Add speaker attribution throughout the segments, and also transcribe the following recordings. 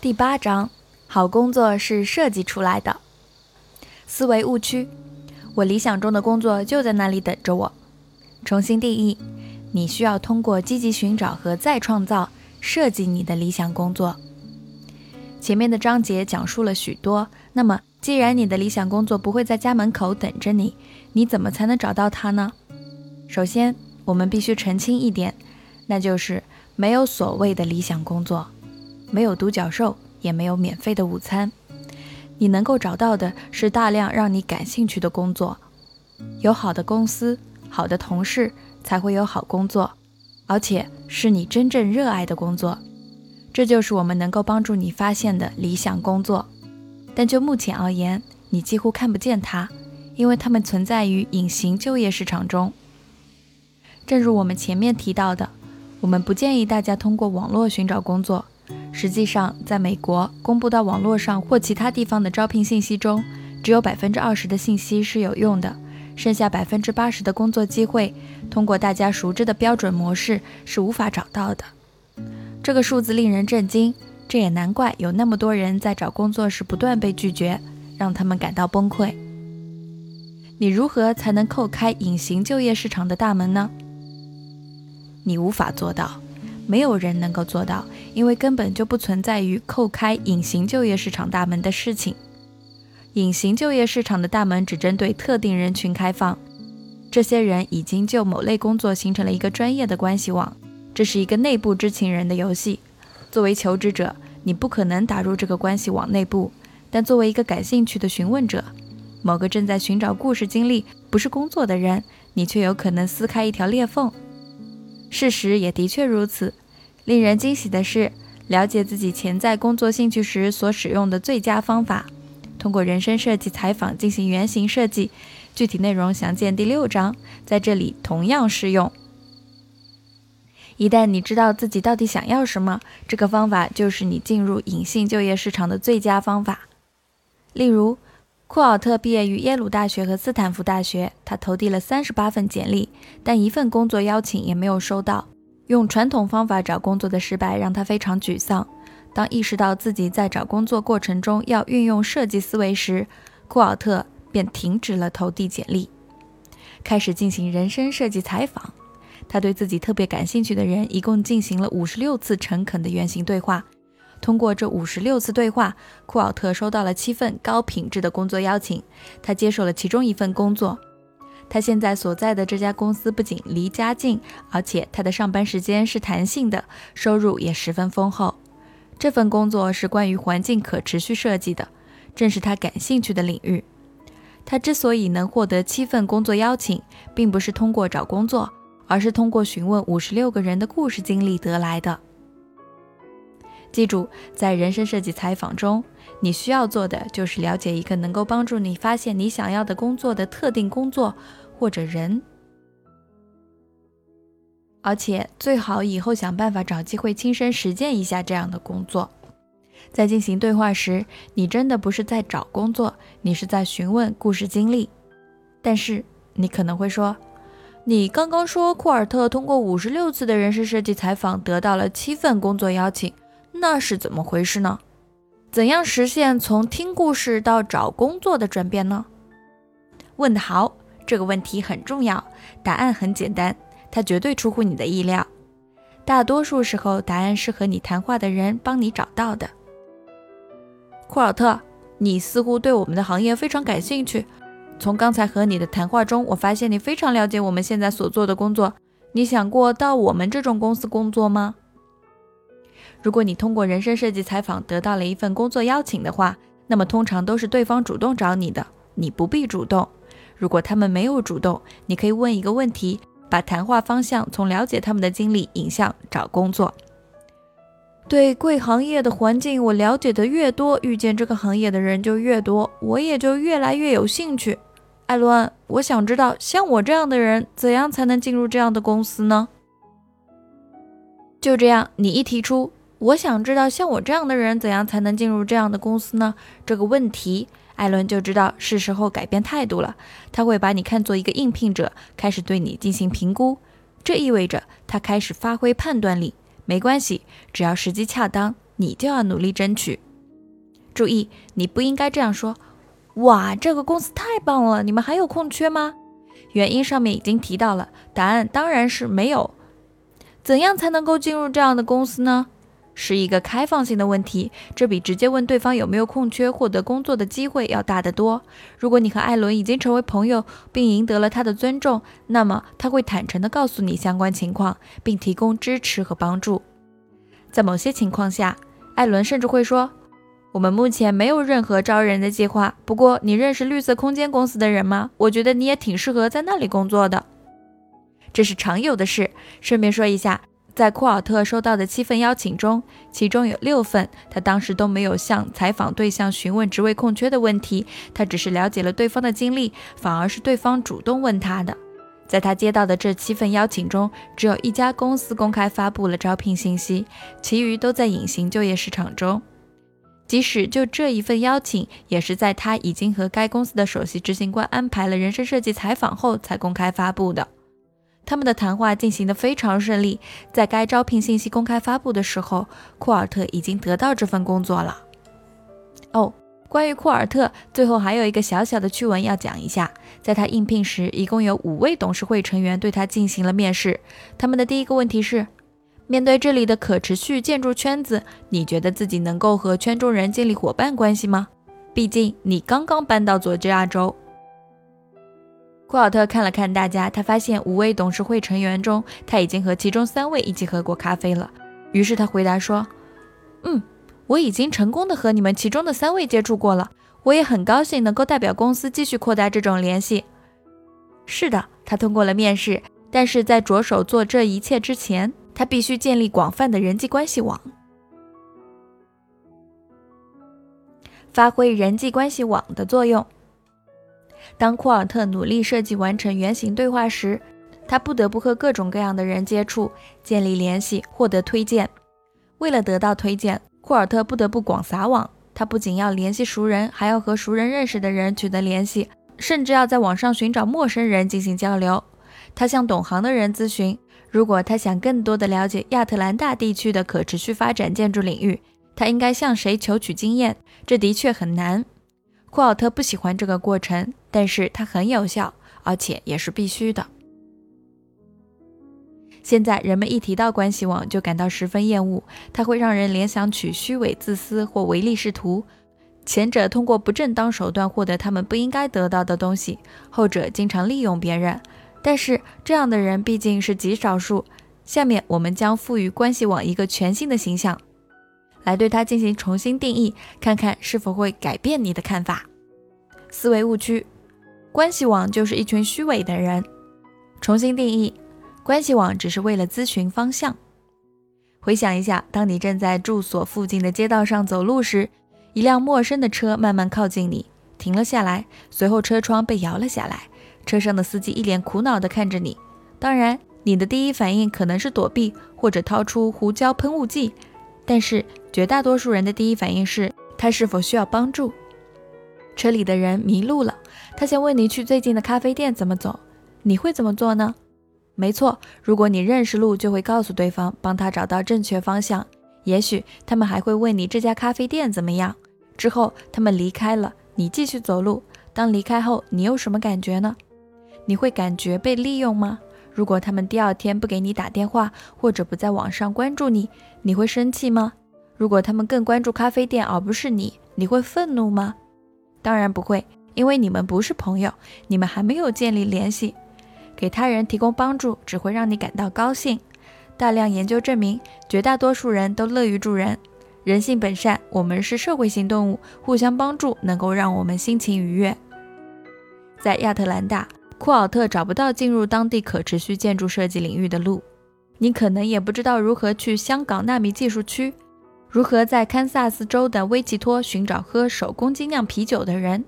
Speaker 1: 第八章，好工作是设计出来的。思维误区，我理想中的工作就在那里等着我。重新定义，你需要通过积极寻找和再创造设计你的理想工作。前面的章节讲述了许多，那么既然你的理想工作不会在家门口等着你，你怎么才能找到它呢？首先，我们必须澄清一点，那就是没有所谓的理想工作。没有独角兽，也没有免费的午餐。你能够找到的是大量让你感兴趣的工作。有好的公司、好的同事，才会有好工作，而且是你真正热爱的工作。这就是我们能够帮助你发现的理想工作。但就目前而言，你几乎看不见它，因为它们存在于隐形就业市场中。正如我们前面提到的，我们不建议大家通过网络寻找工作。实际上，在美国公布到网络上或其他地方的招聘信息中，只有百分之二十的信息是有用的，剩下百分之八十的工作机会，通过大家熟知的标准模式是无法找到的。这个数字令人震惊，这也难怪有那么多人在找工作时不断被拒绝，让他们感到崩溃。你如何才能叩开隐形就业市场的大门呢？你无法做到。没有人能够做到，因为根本就不存在于叩开隐形就业市场大门的事情。隐形就业市场的大门只针对特定人群开放，这些人已经就某类工作形成了一个专业的关系网，这是一个内部知情人的游戏。作为求职者，你不可能打入这个关系网内部，但作为一个感兴趣的询问者，某个正在寻找故事经历不是工作的人，你却有可能撕开一条裂缝。事实也的确如此。令人惊喜的是，了解自己潜在工作兴趣时所使用的最佳方法，通过人生设计采访进行原型设计。具体内容详见第六章，在这里同样适用。一旦你知道自己到底想要什么，这个方法就是你进入隐性就业市场的最佳方法。例如。库尔特毕业于耶鲁大学和斯坦福大学，他投递了三十八份简历，但一份工作邀请也没有收到。用传统方法找工作的失败让他非常沮丧。当意识到自己在找工作过程中要运用设计思维时，库尔特便停止了投递简历，开始进行人生设计采访。他对自己特别感兴趣的人一共进行了五十六次诚恳的原型对话。通过这五十六次对话，库尔特收到了七份高品质的工作邀请。他接受了其中一份工作。他现在所在的这家公司不仅离家近，而且他的上班时间是弹性的，收入也十分丰厚。这份工作是关于环境可持续设计的，正是他感兴趣的领域。他之所以能获得七份工作邀请，并不是通过找工作，而是通过询问五十六个人的故事经历得来的。记住，在人生设计采访中，你需要做的就是了解一个能够帮助你发现你想要的工作的特定工作或者人，而且最好以后想办法找机会亲身实践一下这样的工作。在进行对话时，你真的不是在找工作，你是在询问故事经历。但是你可能会说，你刚刚说库尔特通过五十六次的人事设计采访得到了七份工作邀请。那是怎么回事呢？怎样实现从听故事到找工作的转变呢？问得好，这个问题很重要。答案很简单，它绝对出乎你的意料。大多数时候，答案是和你谈话的人帮你找到的。库尔特，你似乎对我们的行业非常感兴趣。从刚才和你的谈话中，我发现你非常了解我们现在所做的工作。你想过到我们这种公司工作吗？如果你通过人生设计采访得到了一份工作邀请的话，那么通常都是对方主动找你的，你不必主动。如果他们没有主动，你可以问一个问题，把谈话方向从了解他们的经历引向找工作。对贵行业的环境我了解的越多，遇见这个行业的人就越多，我也就越来越有兴趣。艾伦，我想知道像我这样的人怎样才能进入这样的公司呢？就这样，你一提出。我想知道，像我这样的人怎样才能进入这样的公司呢？这个问题，艾伦就知道是时候改变态度了。他会把你看作一个应聘者，开始对你进行评估。这意味着他开始发挥判断力。没关系，只要时机恰当，你就要努力争取。注意，你不应该这样说。哇，这个公司太棒了！你们还有空缺吗？原因上面已经提到了，答案当然是没有。怎样才能够进入这样的公司呢？是一个开放性的问题，这比直接问对方有没有空缺获得工作的机会要大得多。如果你和艾伦已经成为朋友，并赢得了他的尊重，那么他会坦诚地告诉你相关情况，并提供支持和帮助。在某些情况下，艾伦甚至会说：“我们目前没有任何招人的计划。不过，你认识绿色空间公司的人吗？我觉得你也挺适合在那里工作的。”这是常有的事。顺便说一下。在库尔特收到的七份邀请中，其中有六份，他当时都没有向采访对象询问职位空缺的问题，他只是了解了对方的经历，反而是对方主动问他的。在他接到的这七份邀请中，只有一家公司公开发布了招聘信息，其余都在隐形就业市场中。即使就这一份邀请，也是在他已经和该公司的首席执行官安排了人生设计采访后才公开发布的。他们的谈话进行得非常顺利。在该招聘信息公开发布的时候，库尔特已经得到这份工作了。哦，关于库尔特，最后还有一个小小的趣闻要讲一下。在他应聘时，一共有五位董事会成员对他进行了面试。他们的第一个问题是：面对这里的可持续建筑圈子，你觉得自己能够和圈中人建立伙伴关系吗？毕竟你刚刚搬到佐治亚州。库尔特看了看大家，他发现五位董事会成员中，他已经和其中三位一起喝过咖啡了。于是他回答说：“嗯，我已经成功的和你们其中的三位接触过了。我也很高兴能够代表公司继续扩大这种联系。”是的，他通过了面试，但是在着手做这一切之前，他必须建立广泛的人际关系网，发挥人际关系网的作用。当库尔特努力设计完成原型对话时，他不得不和各种各样的人接触，建立联系，获得推荐。为了得到推荐，库尔特不得不广撒网。他不仅要联系熟人，还要和熟人认识的人取得联系，甚至要在网上寻找陌生人进行交流。他向懂行的人咨询，如果他想更多的了解亚特兰大地区的可持续发展建筑领域，他应该向谁求取经验？这的确很难。库尔特不喜欢这个过程，但是它很有效，而且也是必须的。现在人们一提到关系网就感到十分厌恶，它会让人联想起虚伪、自私或唯利是图。前者通过不正当手段获得他们不应该得到的东西，后者经常利用别人。但是这样的人毕竟是极少数。下面我们将赋予关系网一个全新的形象。来对它进行重新定义，看看是否会改变你的看法。思维误区：关系网就是一群虚伪的人。重新定义：关系网只是为了咨询方向。回想一下，当你正在住所附近的街道上走路时，一辆陌生的车慢慢靠近你，停了下来，随后车窗被摇了下来，车上的司机一脸苦恼地看着你。当然，你的第一反应可能是躲避或者掏出胡椒喷雾剂。但是绝大多数人的第一反应是他是否需要帮助。车里的人迷路了，他想问你去最近的咖啡店怎么走，你会怎么做呢？没错，如果你认识路，就会告诉对方，帮他找到正确方向。也许他们还会问你这家咖啡店怎么样。之后他们离开了，你继续走路。当离开后，你有什么感觉呢？你会感觉被利用吗？如果他们第二天不给你打电话，或者不在网上关注你，你会生气吗？如果他们更关注咖啡店而不是你，你会愤怒吗？当然不会，因为你们不是朋友，你们还没有建立联系。给他人提供帮助只会让你感到高兴。大量研究证明，绝大多数人都乐于助人。人性本善，我们是社会性动物，互相帮助能够让我们心情愉悦。在亚特兰大。库尔特找不到进入当地可持续建筑设计领域的路，你可能也不知道如何去香港纳米技术区，如何在堪萨斯州的威奇托寻找喝手工精酿啤酒的人。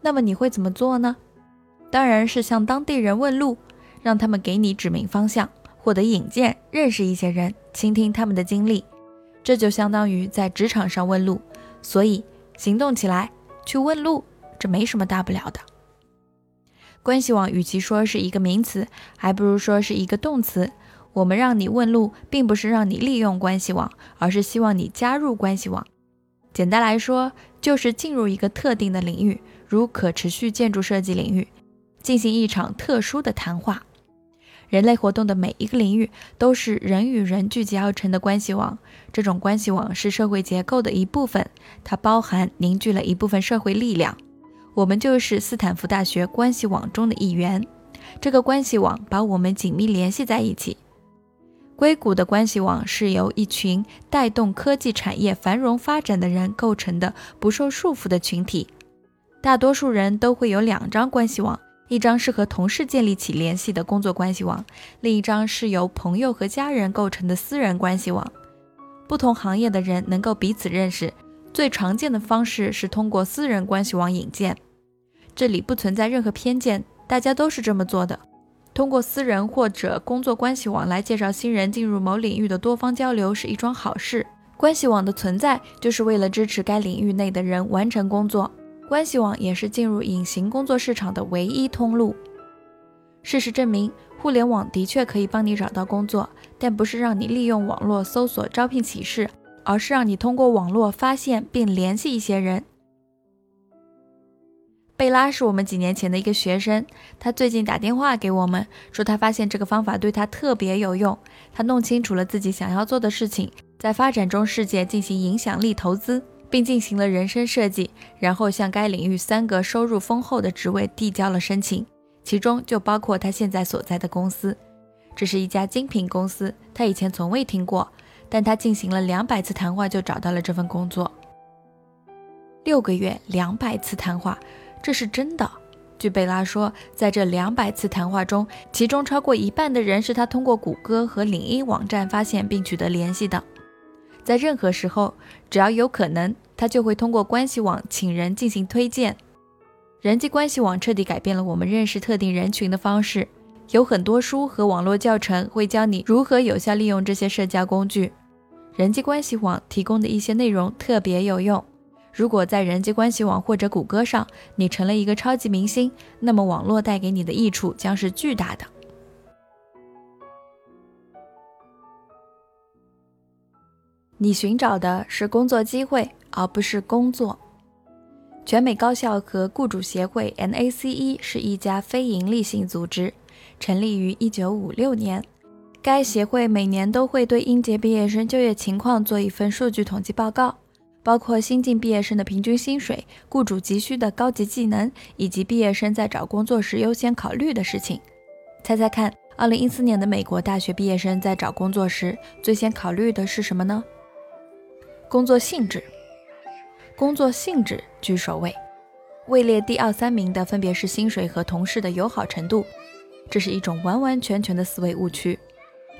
Speaker 1: 那么你会怎么做呢？当然是向当地人问路，让他们给你指明方向，获得引荐，认识一些人，倾听他们的经历。这就相当于在职场上问路，所以行动起来，去问路，这没什么大不了的。关系网与其说是一个名词，还不如说是一个动词。我们让你问路，并不是让你利用关系网，而是希望你加入关系网。简单来说，就是进入一个特定的领域，如可持续建筑设计领域，进行一场特殊的谈话。人类活动的每一个领域都是人与人聚集而成的关系网，这种关系网是社会结构的一部分，它包含凝聚了一部分社会力量。我们就是斯坦福大学关系网中的一员，这个关系网把我们紧密联系在一起。硅谷的关系网是由一群带动科技产业繁荣发展的人构成的不受束缚的群体，大多数人都会有两张关系网。一张是和同事建立起联系的工作关系网，另一张是由朋友和家人构成的私人关系网。不同行业的人能够彼此认识，最常见的方式是通过私人关系网引荐。这里不存在任何偏见，大家都是这么做的。通过私人或者工作关系网来介绍新人进入某领域的多方交流是一桩好事。关系网的存在就是为了支持该领域内的人完成工作。关系网也是进入隐形工作市场的唯一通路。事实证明，互联网的确可以帮你找到工作，但不是让你利用网络搜索招聘启事，而是让你通过网络发现并联系一些人。贝拉是我们几年前的一个学生，他最近打电话给我们，说他发现这个方法对他特别有用。他弄清楚了自己想要做的事情，在发展中世界进行影响力投资。并进行了人生设计，然后向该领域三个收入丰厚的职位递交了申请，其中就包括他现在所在的公司。这是一家精品公司，他以前从未听过，但他进行了两百次谈话就找到了这份工作。六个月，两百次谈话，这是真的。据贝拉说，在这两百次谈话中，其中超过一半的人是他通过谷歌和领英网站发现并取得联系的。在任何时候，只要有可能。他就会通过关系网请人进行推荐。人际关系网彻底改变了我们认识特定人群的方式。有很多书和网络教程会教你如何有效利用这些社交工具。人际关系网提供的一些内容特别有用。如果在人际关系网或者谷歌上你成了一个超级明星，那么网络带给你的益处将是巨大的。你寻找的是工作机会。而不是工作。全美高校和雇主协会 （NACE） 是一家非营利性组织，成立于1956年。该协会每年都会对应届毕业生就业情况做一份数据统计报告，包括新进毕业生的平均薪水、雇主急需的高级技能，以及毕业生在找工作时优先考虑的事情。猜猜看，2014年的美国大学毕业生在找工作时最先考虑的是什么呢？工作性质。工作性质居首位，位列第二、三名的分别是薪水和同事的友好程度。这是一种完完全全的思维误区。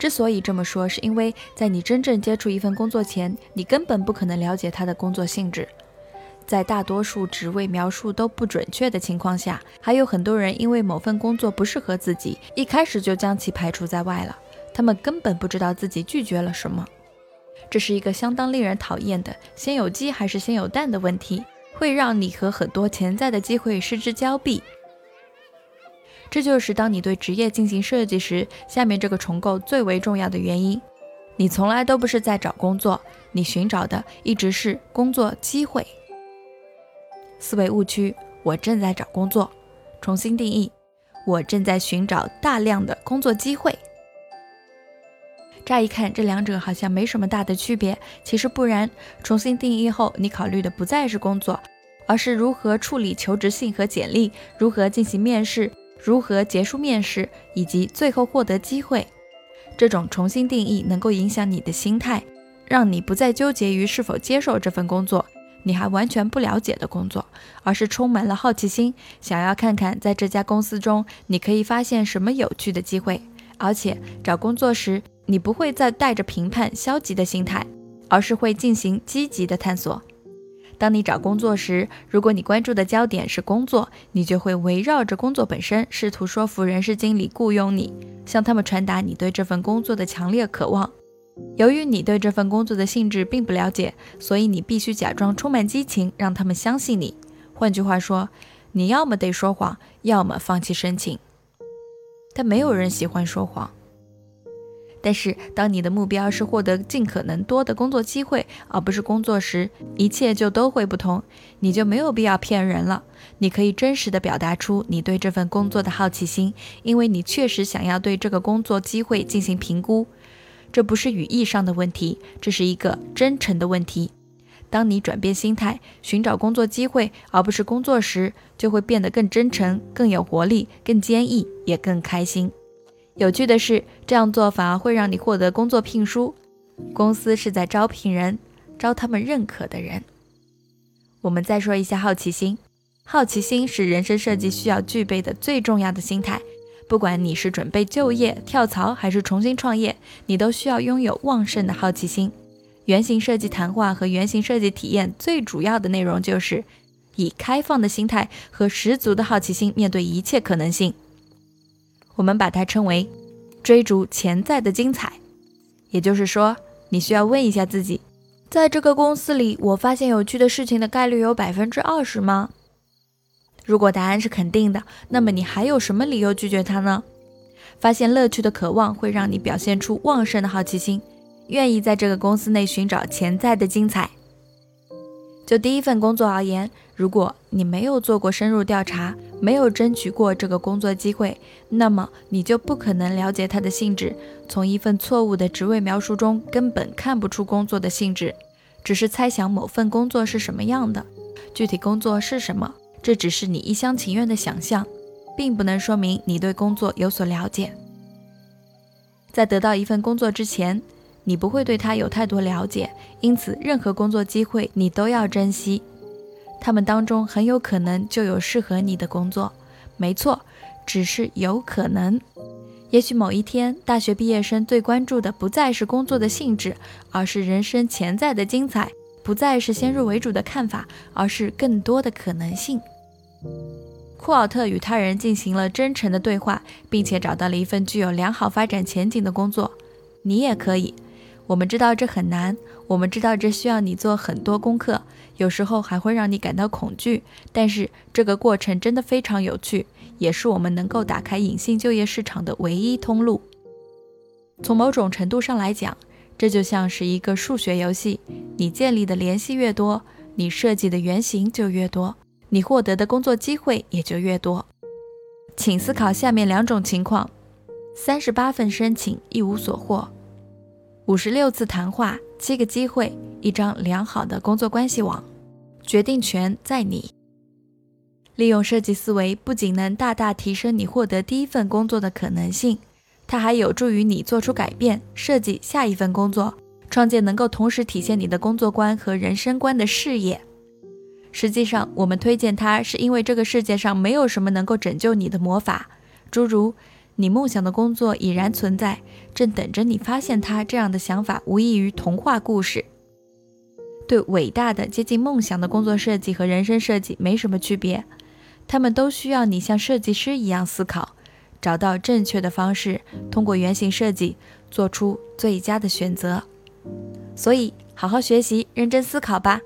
Speaker 1: 之所以这么说，是因为在你真正接触一份工作前，你根本不可能了解他的工作性质。在大多数职位描述都不准确的情况下，还有很多人因为某份工作不适合自己，一开始就将其排除在外了。他们根本不知道自己拒绝了什么。这是一个相当令人讨厌的“先有鸡还是先有蛋”的问题，会让你和很多潜在的机会失之交臂。这就是当你对职业进行设计时，下面这个重构最为重要的原因：你从来都不是在找工作，你寻找的一直是工作机会。思维误区：我正在找工作。重新定义：我正在寻找大量的工作机会。乍一看，这两者好像没什么大的区别，其实不然。重新定义后，你考虑的不再是工作，而是如何处理求职信和简历，如何进行面试，如何结束面试，以及最后获得机会。这种重新定义能够影响你的心态，让你不再纠结于是否接受这份工作，你还完全不了解的工作，而是充满了好奇心，想要看看在这家公司中你可以发现什么有趣的机会。而且找工作时，你不会再带着评判、消极的心态，而是会进行积极的探索。当你找工作时，如果你关注的焦点是工作，你就会围绕着工作本身，试图说服人事经理雇佣你，向他们传达你对这份工作的强烈渴望。由于你对这份工作的性质并不了解，所以你必须假装充满激情，让他们相信你。换句话说，你要么得说谎，要么放弃申请。但没有人喜欢说谎。但是，当你的目标是获得尽可能多的工作机会，而不是工作时，一切就都会不同。你就没有必要骗人了。你可以真实的表达出你对这份工作的好奇心，因为你确实想要对这个工作机会进行评估。这不是语义上的问题，这是一个真诚的问题。当你转变心态，寻找工作机会而不是工作时，就会变得更真诚、更有活力、更坚毅，也更开心。有趣的是，这样做反而会让你获得工作聘书。公司是在招聘人，招他们认可的人。我们再说一下好奇心。好奇心是人生设计需要具备的最重要的心态。不管你是准备就业、跳槽还是重新创业，你都需要拥有旺盛的好奇心。原型设计谈话和原型设计体验最主要的内容就是以开放的心态和十足的好奇心面对一切可能性。我们把它称为追逐潜在的精彩。也就是说，你需要问一下自己：在这个公司里，我发现有趣的事情的概率有百分之二十吗？如果答案是肯定的，那么你还有什么理由拒绝它呢？发现乐趣的渴望会让你表现出旺盛的好奇心。愿意在这个公司内寻找潜在的精彩。就第一份工作而言，如果你没有做过深入调查，没有争取过这个工作机会，那么你就不可能了解它的性质。从一份错误的职位描述中，根本看不出工作的性质，只是猜想某份工作是什么样的。具体工作是什么，这只是你一厢情愿的想象，并不能说明你对工作有所了解。在得到一份工作之前，你不会对他有太多了解，因此任何工作机会你都要珍惜。他们当中很有可能就有适合你的工作，没错，只是有可能。也许某一天，大学毕业生最关注的不再是工作的性质，而是人生潜在的精彩；不再是先入为主的看法，而是更多的可能性。库尔特与他人进行了真诚的对话，并且找到了一份具有良好发展前景的工作。你也可以。我们知道这很难，我们知道这需要你做很多功课，有时候还会让你感到恐惧。但是这个过程真的非常有趣，也是我们能够打开隐性就业市场的唯一通路。从某种程度上来讲，这就像是一个数学游戏。你建立的联系越多，你设计的原型就越多，你获得的工作机会也就越多。请思考下面两种情况：三十八份申请，一无所获。五十六次谈话，七个机会，一张良好的工作关系网，决定权在你。利用设计思维，不仅能大大提升你获得第一份工作的可能性，它还有助于你做出改变，设计下一份工作，创建能够同时体现你的工作观和人生观的事业。实际上，我们推荐它，是因为这个世界上没有什么能够拯救你的魔法，诸如。你梦想的工作已然存在，正等着你发现它。这样的想法无异于童话故事。对伟大的、接近梦想的工作设计和人生设计没什么区别，他们都需要你像设计师一样思考，找到正确的方式，通过原型设计做出最佳的选择。所以，好好学习，认真思考吧。